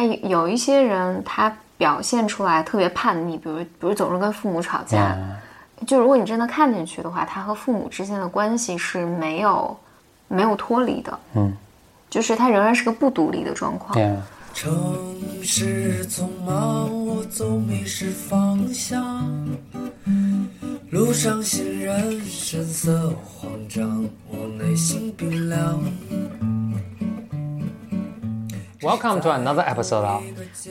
但有一些人他表现出来特别叛逆，比如比如总是跟父母吵架。就如果你真的看进去的话，他和父母之间的关系是没有没有脱离的。嗯，就是他仍然是个不独立的状况。城市匆忙，我总迷失方向。路上行人神色慌张，我内心冰凉。Welcome to another episode of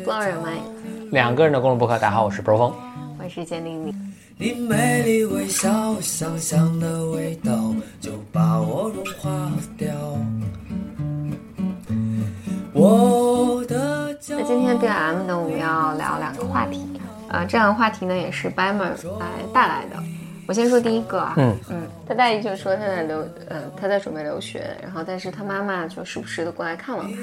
Blow Your Mind。两个人的公路博客，大家好，我是 Bro 峰，我是简玲玲。你美丽微笑，香香的味道就把我融化掉。我的那今天 B M 呢，我们要聊两个话题啊，这两个话题呢也是 Bammer 来带来的。我先说第一个啊，嗯嗯，他大姨就说他在留，呃，他在准备留学，然后但是他妈妈就时不时的过来看望他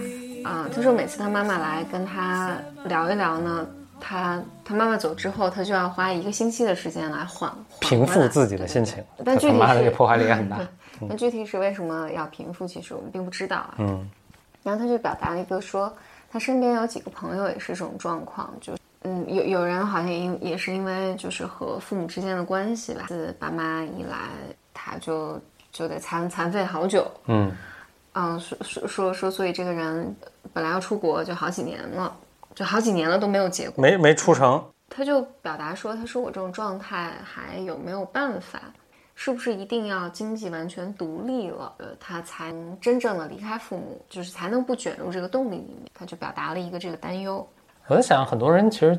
啊。他说每次他妈妈来跟他聊一聊呢。他他妈妈走之后，他就要花一个星期的时间来缓平复自己的心情。但具体妈的这破坏力也很大。那具体是为什么要平复？其实我们并不知道啊。嗯。然后他就表达了一个说，他身边有几个朋友也是这种状况，就嗯，有有人好像因也是因为就是和父母之间的关系吧，自爸妈一来，他就就得残残废好久。嗯。嗯，说说说说，所以这个人本来要出国就好几年了。就好几年了都没有结果，没没出成。他就表达说：“他说我这种状态还有没有办法？是不是一定要经济完全独立了，呃，他才能真正的离开父母，就是才能不卷入这个动力里面？”他就表达了一个这个担忧。我在想，很多人其实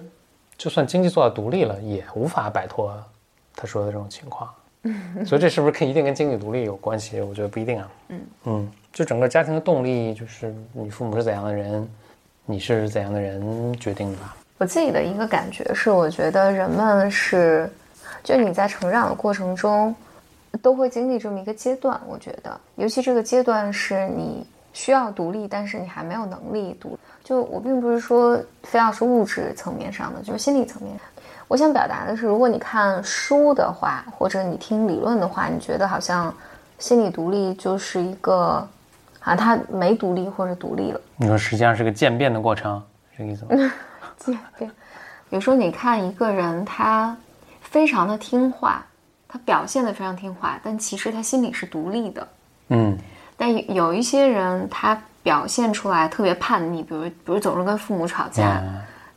就算经济做到独立了，也无法摆脱他说的这种情况。所以这是不是跟一定跟经济独立有关系？我觉得不一定啊。嗯嗯，就整个家庭的动力，就是你父母是怎样的人。你是怎样的人决定的？我自己的一个感觉是，我觉得人们是，就你在成长的过程中，都会经历这么一个阶段。我觉得，尤其这个阶段是你需要独立，但是你还没有能力独。就我并不是说非要是物质层面上的，就是心理层面。我想表达的是，如果你看书的话，或者你听理论的话，你觉得好像心理独立就是一个。啊，他没独立或者独立了。你说实际上是个渐变的过程，这个意思吗？渐变。比如说，你看一个人，他非常的听话，他表现的非常听话，但其实他心里是独立的。嗯。但有一些人，他表现出来特别叛逆，比如比如总是跟父母吵架，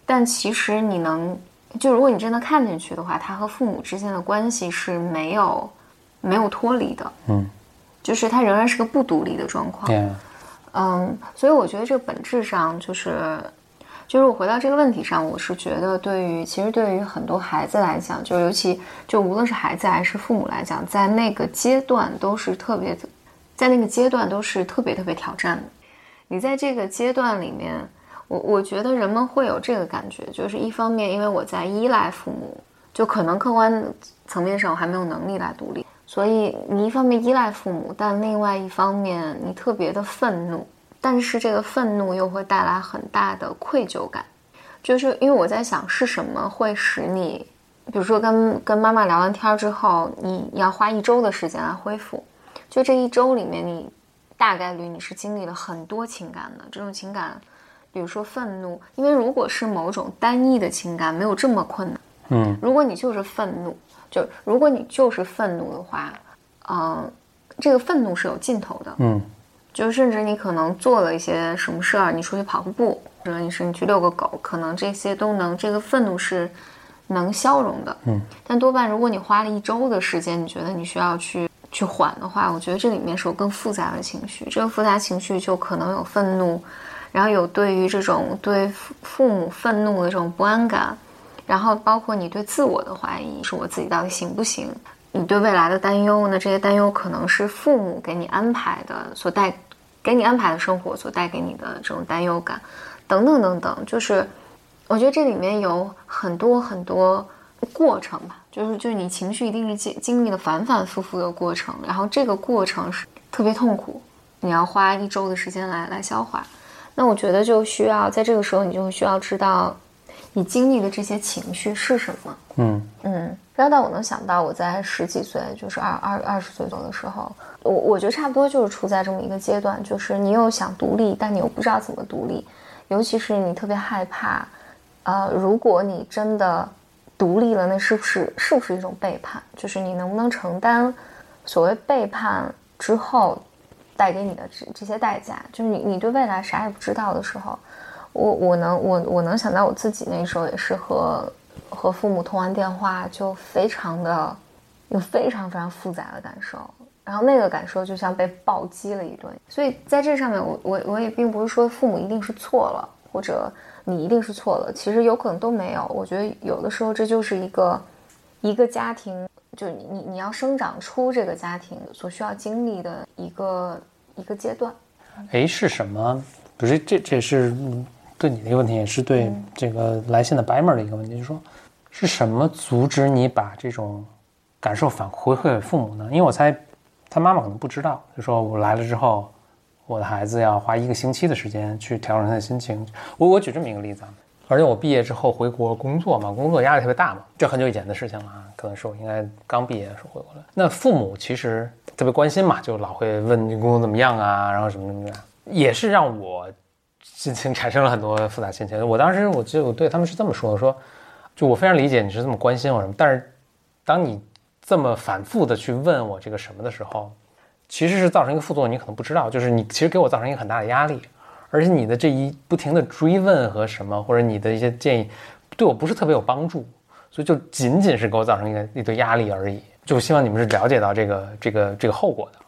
但其实你能，就如果你真的看进去的话，他和父母之间的关系是没有没有脱离的。嗯。就是他仍然是个不独立的状况，嗯，所以我觉得这个本质上就是，就是我回到这个问题上，我是觉得对于其实对于很多孩子来讲，就尤其就无论是孩子还是父母来讲，在那个阶段都是特别，在那个阶段都是特别特别挑战的。你在这个阶段里面，我我觉得人们会有这个感觉，就是一方面因为我在依赖父母，就可能客观层面上我还没有能力来独立。所以你一方面依赖父母，但另外一方面你特别的愤怒，但是这个愤怒又会带来很大的愧疚感，就是因为我在想是什么会使你，比如说跟跟妈妈聊完天之后，你要花一周的时间来恢复，就这一周里面你大概率你是经历了很多情感的，这种情感，比如说愤怒，因为如果是某种单一的情感，没有这么困难，嗯，如果你就是愤怒。就如果你就是愤怒的话，嗯，这个愤怒是有尽头的，嗯，就甚至你可能做了一些什么事儿，你出去跑个步，或者你是你去遛个狗，可能这些都能，这个愤怒是能消融的，嗯，但多半如果你花了一周的时间，你觉得你需要去去缓的话，我觉得这里面是有更复杂的情绪，这个复杂情绪就可能有愤怒，然后有对于这种对父父母愤怒的这种不安感。然后包括你对自我的怀疑，是我自己到底行不行？你对未来的担忧，那这些担忧可能是父母给你安排的，所带给你安排的生活所带给你的这种担忧感，等等等等。就是我觉得这里面有很多很多过程吧，就是就是你情绪一定是经经历了反反复复的过程，然后这个过程是特别痛苦，你要花一周的时间来来消化。那我觉得就需要在这个时候，你就会需要知道。你经历的这些情绪是什么？嗯嗯，然后但我能想到，我在十几岁，就是二二二十岁左右的时候，我我觉得差不多就是处在这么一个阶段，就是你又想独立，但你又不知道怎么独立，尤其是你特别害怕，呃，如果你真的独立了，那是不是是不是一种背叛？就是你能不能承担所谓背叛之后带给你的这这些代价？就是你你对未来啥也不知道的时候，我我能我我能想到我自己那时候也是和和父母通完电话就非常的有非常非常复杂的感受。然后那个感受就像被暴击了一顿，所以在这上面，我我我也并不是说父母一定是错了，或者你一定是错了，其实有可能都没有。我觉得有的时候这就是一个一个家庭，就你你你要生长出这个家庭所需要经历的一个一个阶段。哎，是什么？不是这这是对你的一个问题，也是对这个来信的白妹的一个问题，就是说是什么阻止你把这种感受反馈回给父母呢？因为我猜。他妈妈可能不知道，就说我来了之后，我的孩子要花一个星期的时间去调整他的心情。我我举这么一个例子啊，而且我毕业之后回国工作嘛，工作压力特别大嘛，这很久以前的事情了啊，可能是我应该刚毕业的时候回国了。那父母其实特别关心嘛，就老会问你工作怎么样啊，然后什么什么的，也是让我心情产生了很多复杂心情。我当时我记得我对他们是这么说的，说就我非常理解你是这么关心我什么，但是当你。这么反复的去问我这个什么的时候，其实是造成一个副作用，你可能不知道，就是你其实给我造成一个很大的压力，而且你的这一不停的追问和什么，或者你的一些建议，对我不是特别有帮助，所以就仅仅是给我造成一个一堆压力而已。就希望你们是了解到这个这个这个后果的。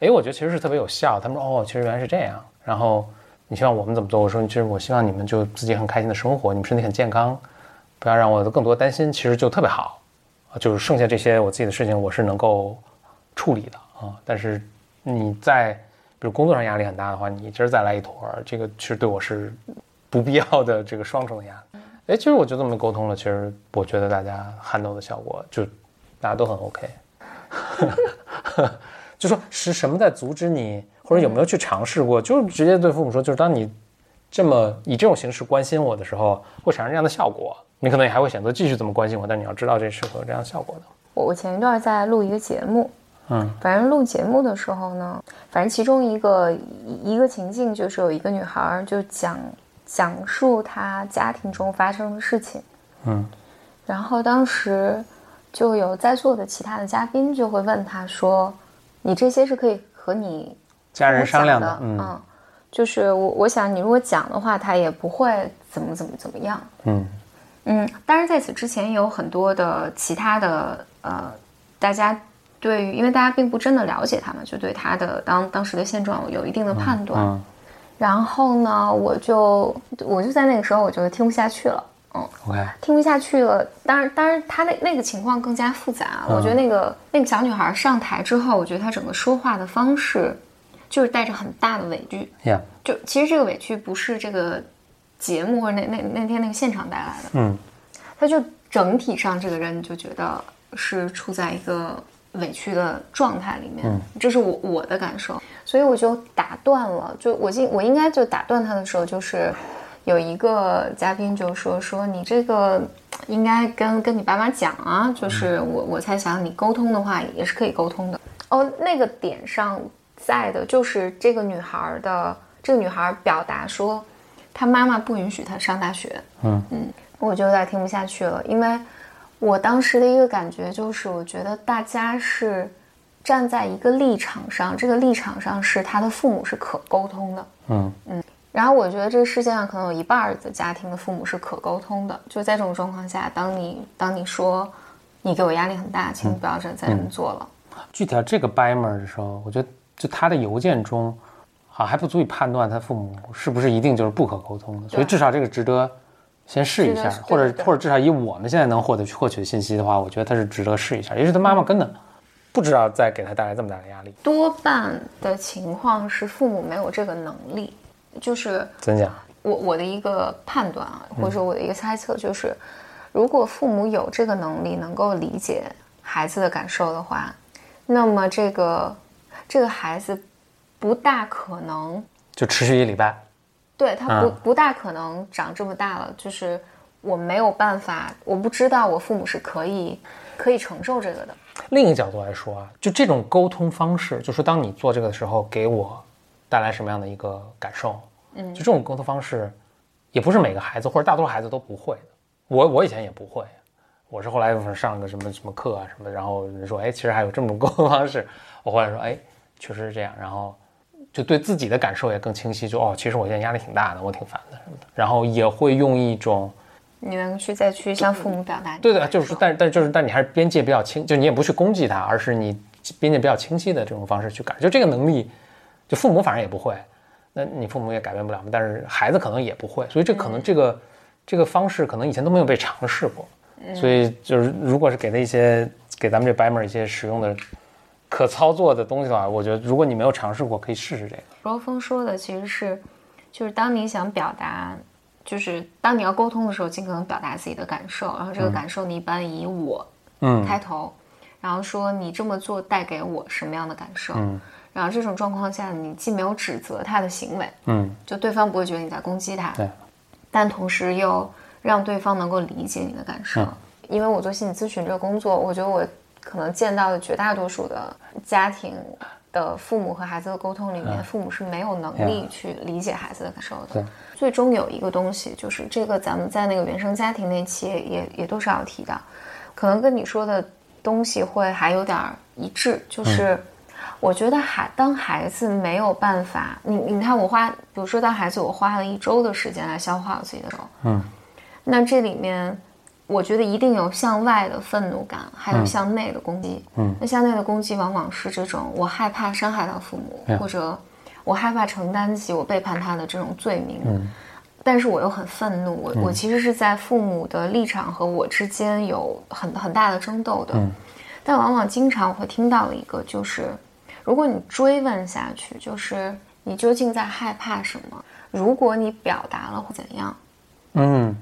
哎，我觉得其实是特别有效。他们说哦，其实原来是这样。然后你希望我们怎么做？我说其实我希望你们就自己很开心的生活，你们身体很健康，不要让我更多担心，其实就特别好。啊，就是剩下这些我自己的事情，我是能够处理的啊。但是你在比如工作上压力很大的话，你今儿再来一坨，这个其实对我是不必要的这个双重的压力。哎，其实我就这么沟通了，其实我觉得大家撼动的效果就大家都很 OK。就说是什么在阻止你，或者有没有去尝试过，就直接对父母说，就是当你这么以这种形式关心我的时候，会产生这样的效果。你可能也还会选择继续这么关心我，但你要知道这是会有这样效果的。我我前一段在录一个节目，嗯，反正录节目的时候呢，反正其中一个一个情境就是有一个女孩就讲讲述她家庭中发生的事情，嗯，然后当时就有在座的其他的嘉宾就会问她说：“你这些是可以和你家人商量的，嗯，就是我我想你如果讲的话，他也不会怎么怎么怎么样，嗯。”嗯，当然在此之前有很多的其他的呃，大家对于，因为大家并不真的了解他们，就对他的当当时的现状有一定的判断。然后呢，我就我就在那个时候我就听不下去了，嗯，OK，听不下去了。当然，当然他那那个情况更加复杂。我觉得那个那个小女孩上台之后，我觉得她整个说话的方式就是带着很大的委屈。Yeah，就其实这个委屈不是这个。节目或者那那那天那个现场带来的，嗯，他就整体上这个人就觉得是处在一个委屈的状态里面，这是我我的感受，所以我就打断了，就我应我应该就打断他的时候，就是有一个嘉宾就说说你这个应该跟跟你爸妈讲啊，就是我我猜想你沟通的话也是可以沟通的。哦，那个点上在的就是这个女孩的这个女孩表达说。她妈妈不允许她上大学，嗯。嗯，我就有点听不下去了，因为我当时的一个感觉就是，我觉得大家是站在一个立场上，这个立场上是他的父母是可沟通的，嗯嗯，然后我觉得这个世界上可能有一半的家庭的父母是可沟通的，就在这种状况下，当你当你说你给我压力很大，请你不要再再这么做了。具体到这个掰门的时候，我觉得就他的邮件中。啊，还不足以判断他父母是不是一定就是不可沟通的，所以至少这个值得先试一下，或者或者至少以我们现在能获得获取的信息的话，我觉得他是值得试一下。也许他妈妈根本不知道在给他带来这么大的压力。多半的情况是父母没有这个能力，就是怎讲？我我的一个判断啊，或者说我的一个猜测就是，如果父母有这个能力，能够理解孩子的感受的话，那么这个这个孩子。不大可能就持续一礼拜，对他不不大可能长这么大了。就是我没有办法，我不知道我父母是可以可以承受这个的。另一个角度来说啊，就这种沟通方式，就说当你做这个的时候，给我带来什么样的一个感受？嗯，就这种沟通方式，也不是每个孩子或者大多数孩子都不会的。我我以前也不会，我是后来上个什么什么课啊什么，然后人说，哎，其实还有这么种沟通方式。我后来说，哎，确实是这样，然后就对自己的感受也更清晰，就哦，其实我现在压力挺大的，我挺烦的什么的。然后也会用一种，你能去再去向父母表达，对对，就是但但就是但你还是边界比较清，就你也不去攻击他，而是你边界比较清晰的这种方式去改，就这个能力，就父母反正也不会。那你父母也改变不了嘛？但是孩子可能也不会，所以这可能这个这个方式可能以前都没有被尝试过，所以就是如果是给他一些给咱们这白门一些使用的可操作的东西的话，我觉得如果你没有尝试过，可以试试这个。罗峰说的其实是，就是当你想表达，就是当你要沟通的时候，尽可能表达自己的感受，然后这个感受你一般以我嗯开头，然后说你这么做带给我什么样的感受。然后这种状况下，你既没有指责他的行为，嗯，就对方不会觉得你在攻击他，对，但同时又让对方能够理解你的感受。因为我做心理咨询这个工作，我觉得我可能见到的绝大多数的家庭的父母和孩子的沟通里面，父母是没有能力去理解孩子的感受的。最终有一个东西，就是这个咱们在那个原生家庭那期也也多少有提到，可能跟你说的东西会还有点一致，就是。我觉得孩当孩子没有办法，你你看我花，比如说当孩子我花了一周的时间来消化我自己的时候，嗯，那这里面我觉得一定有向外的愤怒感，还有向内的攻击，嗯，那向内的攻击往往是这种我害怕伤害到父母，或者我害怕承担起我背叛他的这种罪名，嗯，但是我又很愤怒，我我其实是在父母的立场和我之间有很很大的争斗的，嗯，但往往经常我会听到的一个就是。如果你追问下去，就是你究竟在害怕什么？如果你表达了会怎样？嗯。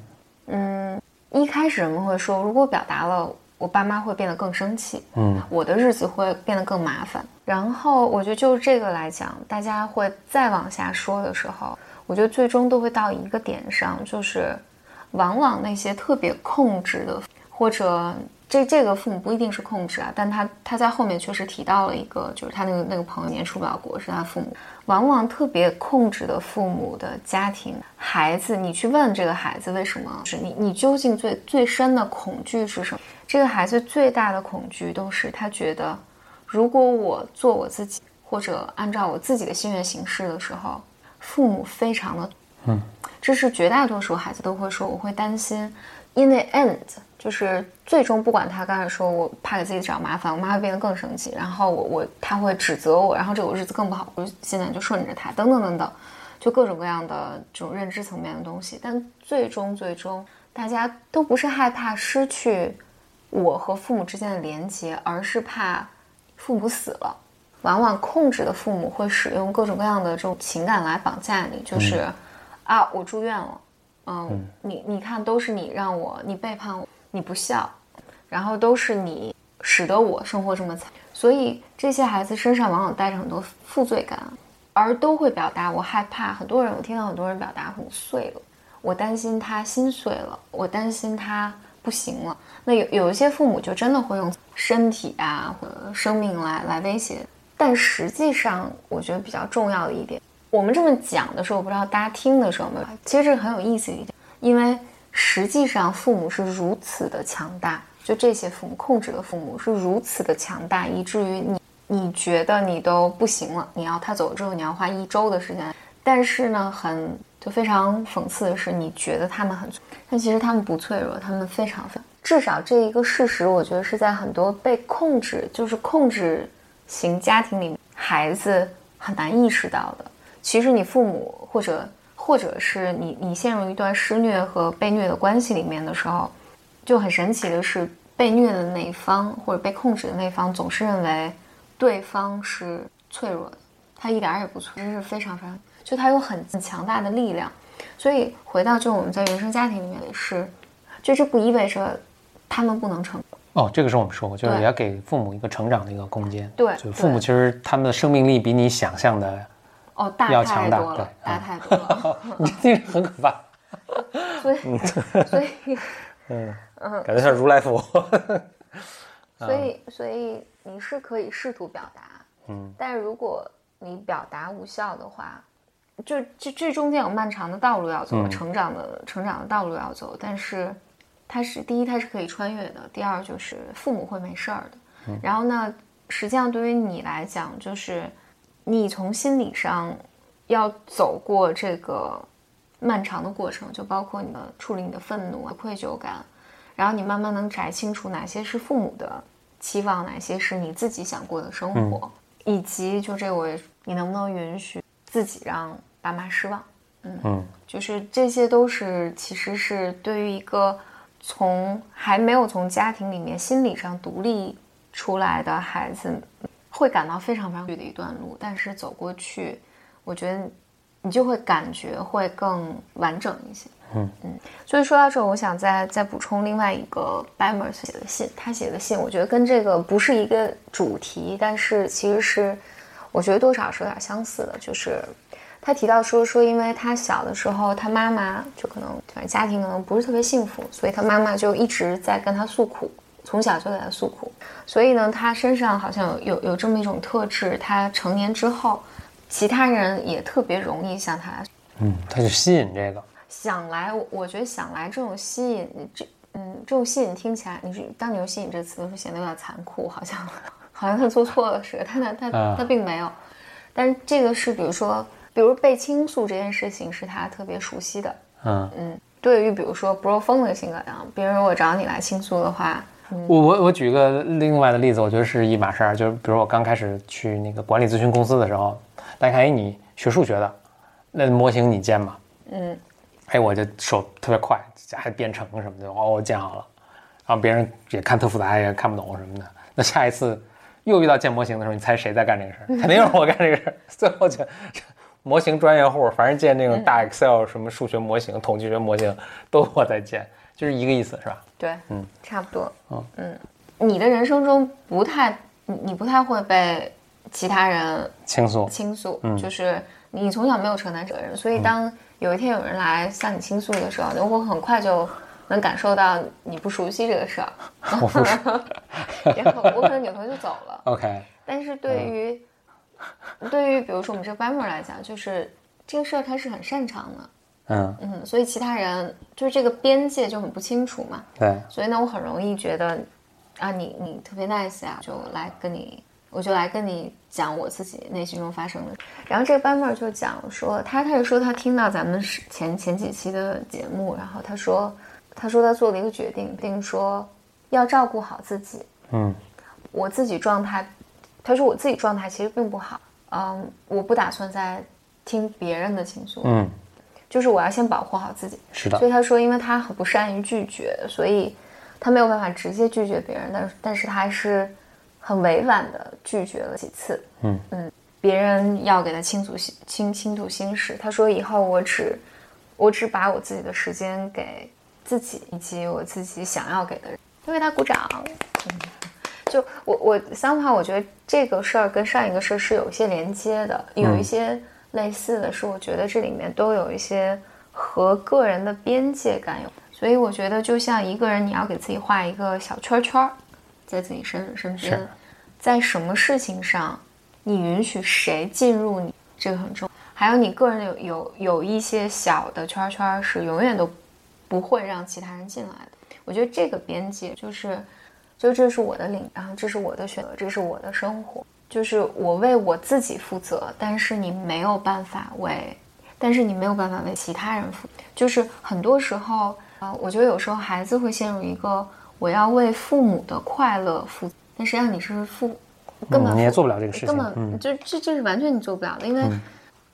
嗯，一开始人们会说，如果表达了，我爸妈会变得更生气，嗯，我的日子会变得更麻烦。然后我觉得就这个来讲，大家会再往下说的时候，我觉得最终都会到一个点上，就是往往那些特别控制的或者。这这个父母不一定是控制啊，但他他在后面确实提到了一个，就是他那个那个朋友年出不了国是他父母，往往特别控制的父母的家庭孩子，你去问这个孩子为什么是你你究竟最最深的恐惧是什么？这个孩子最大的恐惧都是他觉得，如果我做我自己或者按照我自己的心愿行事的时候，父母非常的嗯，这是绝大多数孩子都会说，我会担心，in the end。就是最终，不管他刚才说我怕给自己找麻烦，我妈会变得更生气，然后我我他会指责我，然后这个日子更不好，我现在就顺着他，等等等等，就各种各样的这种认知层面的东西。但最终最终，大家都不是害怕失去我和父母之间的连接，而是怕父母死了。往往控制的父母会使用各种各样的这种情感来绑架你，就是啊，我住院了，嗯，你你看都是你让我，你背叛我。你不孝，然后都是你使得我生活这么惨，所以这些孩子身上往往带着很多负罪感，而都会表达我害怕。很多人我听到很多人表达很碎了，我担心他心碎了，我担心他不行了。那有有一些父母就真的会用身体啊或者生命来来威胁，但实际上我觉得比较重要的一点，我们这么讲的时候，我不知道大家听的时候没有，其实这个很有意思一点，因为。实际上，父母是如此的强大，就这些父母控制的父母是如此的强大，以至于你你觉得你都不行了，你要他走了之后，你要花一周的时间。但是呢，很就非常讽刺的是，你觉得他们很，但其实他们不脆弱，他们非常非至少这一个事实，我觉得是在很多被控制，就是控制型家庭里，孩子很难意识到的。其实你父母或者。或者是你你陷入一段施虐和被虐的关系里面的时候，就很神奇的是，被虐的那一方或者被控制的那一方总是认为对方是脆弱的，他一点也不脆，弱，真是非常非常，就他有很强大的力量。所以回到就我们在原生家庭里面也是，就这不意味着他们不能成哦，这个是我们说过，就是也要给父母一个成长的一个空间。对，就父母其实他们的生命力比你想象的。哦，大太多了，大太多了，你这很可怕。所以，所以，嗯嗯，感觉像如来佛。所以，所以你是可以试图表达，嗯，但是如果你表达无效的话，就这这中间有漫长的道路要走，成长的成长的道路要走。但是，它是第一，它是可以穿越的；第二，就是父母会没事儿的。然后呢，实际上对于你来讲，就是你从心理上要走过这个漫长的过程，就包括你的处理你的愤怒、愧疚感，然后你慢慢能摘清楚哪些是父母的期望，哪些是你自己想过的生活，以及就这我你能不能允许。自己让爸妈失望，嗯嗯，就是这些都是其实是对于一个从还没有从家庭里面心理上独立出来的孩子，会感到非常非常远的一段路。但是走过去，我觉得你就会感觉会更完整一些，嗯嗯。所以说到这，我想再再补充另外一个 Bamers 写的信，他写的信，我觉得跟这个不是一个主题，但是其实是。我觉得多少是有点相似的，就是他提到说说，因为他小的时候，他妈妈就可能反正家庭可能不是特别幸福，所以他妈妈就一直在跟他诉苦，从小就给他诉苦，所以呢，他身上好像有有有这么一种特质，他成年之后，其他人也特别容易向他，嗯，他就吸引这个，想来，我觉得想来这种吸引，这嗯，这种吸引听起来，你是当你用吸引这个词的时候，显得有点残酷，好像。好像他做错了似的，他他他他并没有，但是这个是比如说，比如被倾诉这件事情是他特别熟悉的，嗯。嗯，对于比如说不若风的性格一样，别人如果找你来倾诉的话，我我我举个另外的例子，我觉得是一码事儿，就是比如我刚开始去那个管理咨询公司的时候，大家看，哎，你学数学的，那模型你建吗？嗯，哎，我就手特别快，还编程什么的，哦，我建好了，然后别人也看特复杂，也看不懂什么的，那下一次。又遇到建模型的时候，你猜谁在干这个事儿？肯定是我干这个事儿。最后就模型专业户，反正建那种大 Excel 什么数学模型、统计学模型都我在建，就是一个意思，是吧？对，嗯，差不多。嗯嗯，你的人生中不太，你你不太会被其他人倾诉倾诉，就是你从小没有承担责任，所以当有一天有人来向你倾诉的时候，你会很快就。能感受到你不熟悉这个事儿，然后 我可能扭头就走了。OK。但是对于对于比如说我们这个 Bammer 来讲，就是这个事儿他是很擅长的。嗯嗯，所以其他人就是这个边界就很不清楚嘛。对。所以呢，我很容易觉得啊，你你特别 nice 啊，就来跟你，我就来跟你讲我自己内心中发生的。然后这个 Bammer 就讲说，他他就说他听到咱们前前几期的节目，然后他说。他说他做了一个决定，并说要照顾好自己。嗯，我自己状态，他说我自己状态其实并不好。嗯，我不打算再听别人的倾诉。嗯，就是我要先保护好自己。是的。所以他说，因为他很不善于拒绝，所以他没有办法直接拒绝别人。但是但是他还是很委婉的拒绝了几次。嗯嗯，别人要给他倾诉心倾倾吐心事，他说以后我只我只把我自己的时间给。自己以及我自己想要给的人，因为他鼓掌。就我我三话，我觉得这个事儿跟上一个事儿是有一些连接的，有一些类似的是，我觉得这里面都有一些和个人的边界感有。所以我觉得，就像一个人，你要给自己画一个小圈圈，在自己身身边，在什么事情上，你允许谁进入你，这个很重要。还有你个人有有有一些小的圈圈是永远都。不会让其他人进来的。我觉得这个边界就是，就这是我的领，然后这是我的选择，这是我的生活，就是我为我自己负责。但是你没有办法为，但是你没有办法为其他人负。就是很多时候啊，我觉得有时候孩子会陷入一个我要为父母的快乐负，但实际上你是父，根本你也做不了这个事情，根本就这这是完全你做不了的，因为。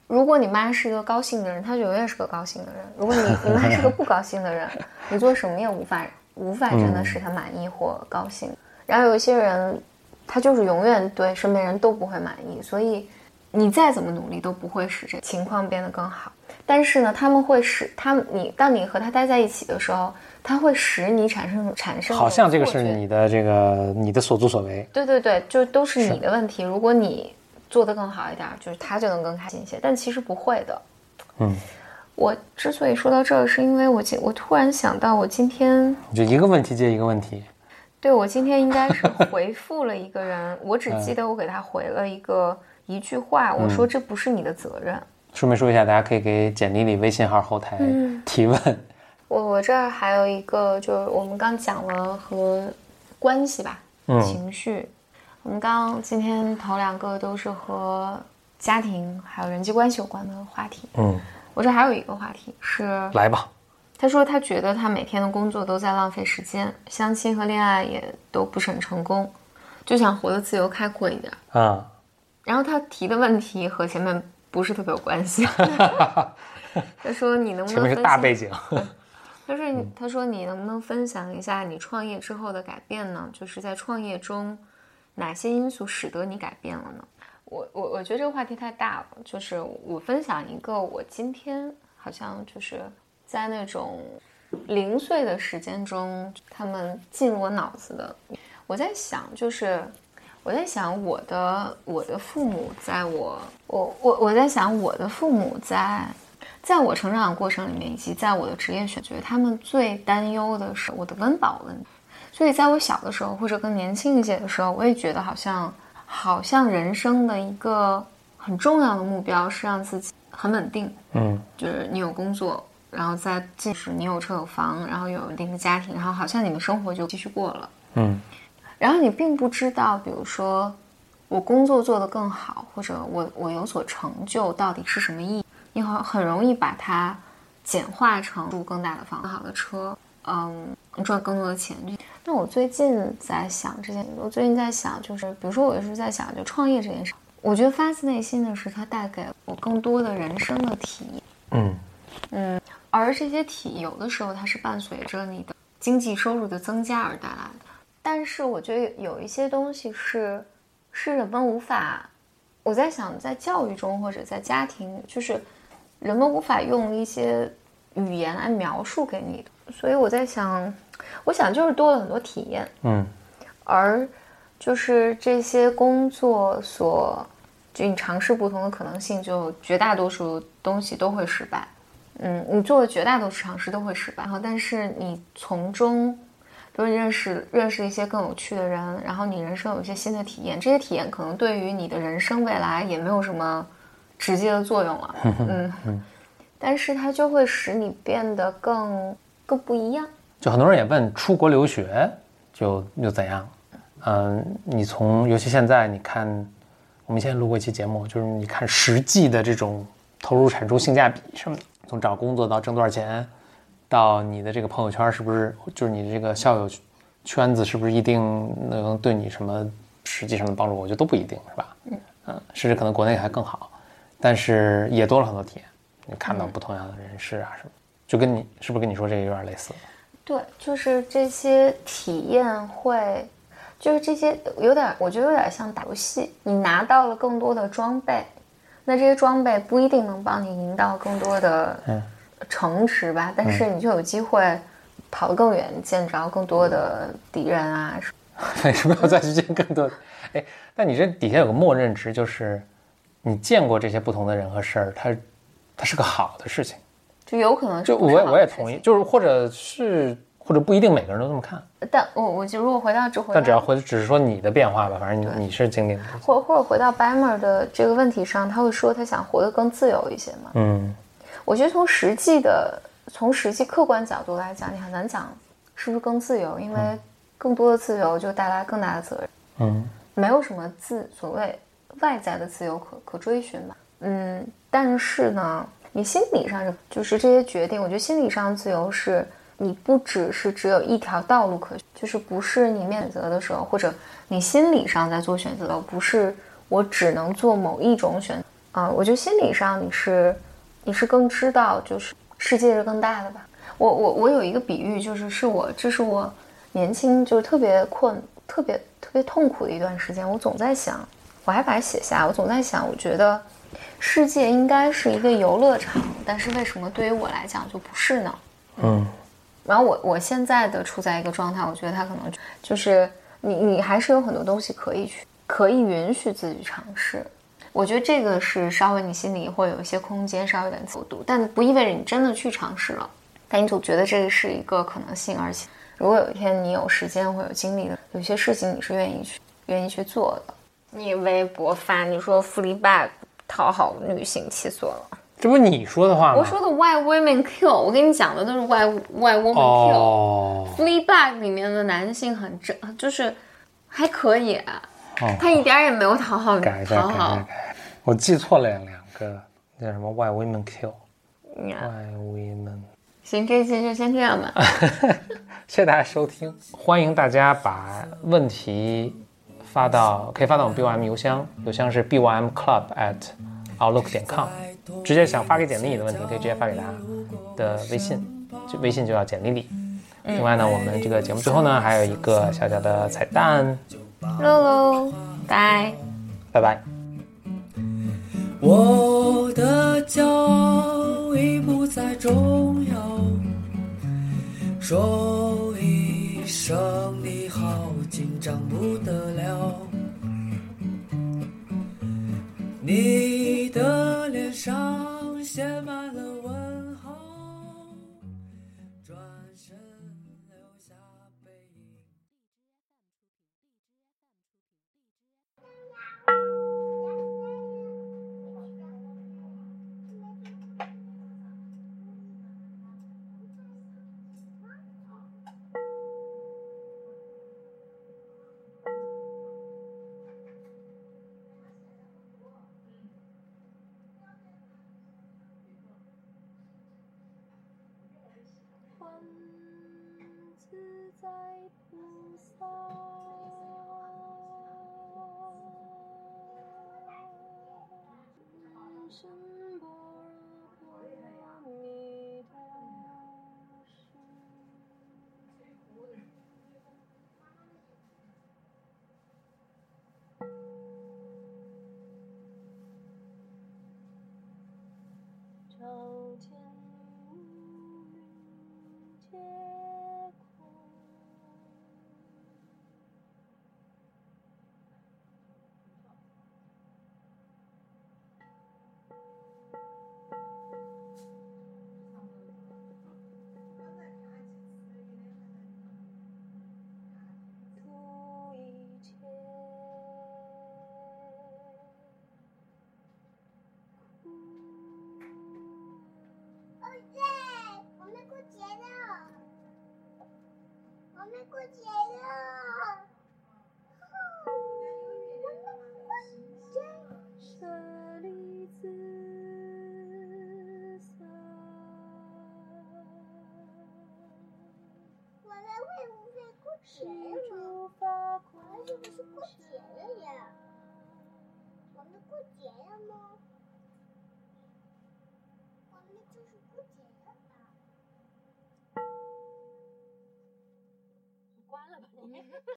如果你妈是一个高兴的人，她就永远是个高兴的人。如果你你 妈是个不高兴的人，你做什么也无法无法真的使她满意或高兴。然后有一些人，他就是永远对身边人都不会满意，所以你再怎么努力都不会使这情况变得更好。但是呢，他们会使他你当你和他待在一起的时候，他会使你产生产生好像这个是你的这个你的所作所为。对对对，就都是你的问题。如果你。做得更好一点，就是他就能更开心一些。但其实不会的。嗯，我之所以说到这儿，是因为我今我突然想到，我今天就一个问题接一个问题。对，我今天应该是 回复了一个人，我只记得我给他回了一个一句话，我说这不是你的责任。顺便说一下，大家可以给简历里微信号后台提问。我我这儿还有一个，就是我们刚讲了和关系吧，情绪。我们刚今天头两个都是和家庭还有人际关系有关的话题。嗯，我这还有一个话题是，来吧。他说他觉得他每天的工作都在浪费时间，相亲和恋爱也都不是很成功，就想活得自由开阔一点。啊，然后他提的问题和前面不是特别有关系。他说你能不能分是大背景？他说他说你能不能分享一下你创业之后的改变呢？就是在创业中。哪些因素使得你改变了呢？我我我觉得这个话题太大了，就是我分享一个我今天好像就是在那种零碎的时间中，他们进入我脑子的。我在想，就是我在想我的我的父母，在我我我我在想我的父母在在我成长的过程里面，以及在我的职业选择，他们最担忧的是我的温饱问题。所以，在我小的时候，或者更年轻一些的时候，我也觉得好像，好像人生的一个很重要的目标是让自己很稳定。嗯，就是你有工作，然后再即使你有车有房，然后有一定的家庭，然后好像你的生活就继续过了。嗯，然后你并不知道，比如说我工作做得更好，或者我我有所成就，到底是什么意义？你很很容易把它简化成住更大的房、更好的车，嗯，赚更多的钱。那我最近在想这件，我最近在想，就是比如说，我是在想，就创业这件事，我觉得发自内心的是，它带给我更多的人生的体验。嗯嗯，而这些体有的时候它是伴随着你的经济收入的增加而带来的。但是我觉得有一些东西是，是人们无法，我在想，在教育中或者在家庭，就是人们无法用一些语言来描述给你的。所以我在想。我想就是多了很多体验，嗯，而就是这些工作所，就你尝试不同的可能性，就绝大多数东西都会失败，嗯，你做的绝大多数尝试都会失败，然后但是你从中，都认识认识一些更有趣的人，然后你人生有一些新的体验，这些体验可能对于你的人生未来也没有什么直接的作用了，嗯嗯，但是它就会使你变得更更不一样。就很多人也问出国留学就又怎样？嗯，你从尤其现在你看，我们现在录过一期节目，就是你看实际的这种投入产出性价比什么的，从找工作到挣多少钱，到你的这个朋友圈是不是就是你的这个校友圈子是不是一定能对你什么实际上的帮助？我觉得都不一定是吧？嗯嗯，甚至可能国内还更好，但是也多了很多体验，你看到不同样的人士啊什么，就跟你是不是跟你说这个有点类似？对，就是这些体验会，就是这些有点，我觉得有点像打游戏，你拿到了更多的装备，那这些装备不一定能帮你赢到更多的城池吧，但是你就有机会跑得更远，见着更多的敌人啊。为什么要再去见更多？哎，那你这底下有个默认值，就是你见过这些不同的人和事儿，它它是个好的事情。就有可能，就我我也同意，就是或者是或者不一定每个人都这么看。但我我就如果回到这回，但只要回只是说你的变化吧，反正你你是经历的。或或者回到 Bammer 的这个问题上，他会说他想活得更自由一些嘛？嗯，我觉得从实际的从实际客观角度来讲，你很难讲是不是更自由，因为更多的自由就带来更大的责任。嗯，没有什么自所谓外在的自由可可追寻吧？嗯，但是呢。你心理上是就是这些决定，我觉得心理上自由是你不只是只有一条道路可，就是不是你选择的时候，或者你心理上在做选择，不是我只能做某一种选啊。我觉得心理上你是你是更知道，就是世界是更大的吧。我我我有一个比喻，就是是我这是我年轻就是特别困、特别特别痛苦的一段时间，我总在想，我还把它写下，我总在想，我觉得。世界应该是一个游乐场，但是为什么对于我来讲就不是呢？嗯，然后我我现在的处在一个状态，我觉得他可能就是你你还是有很多东西可以去可以允许自己尝试。我觉得这个是稍微你心里会有一些空间，稍微有点自度，但不意味着你真的去尝试了。但你总觉得这个是一个可能性，而且如果有一天你有时间或有精力的，有些事情你是愿意去愿意去做的。你微博发你说富力 bag。讨好女性气死了！这不你说的话吗？我说的 Why Women Kill，我跟你讲的都是 Why Why Women Kill。哦，Fleabag 里面的男性很正，就是还可以，哦他一点也没有讨好改改改讨好改。改，我记错了两个，叫什么 Why Women Kill。嗯 Why Women。行，这一期就先这样吧。谢谢大家收听，欢迎大家把问题发到可以发到我们 BYM 邮箱，邮箱是 bymclub 直接想发给简历里的问题，可以直接发给他的微信，就微信就叫简历里。另外呢，我们这个节目最后呢还有一个小小的彩蛋，喽喽，拜。拜拜。我的骄傲已不再重要，说一声你好，紧张不得了。你的脸上写满了 counting. 没过节了，了吧你。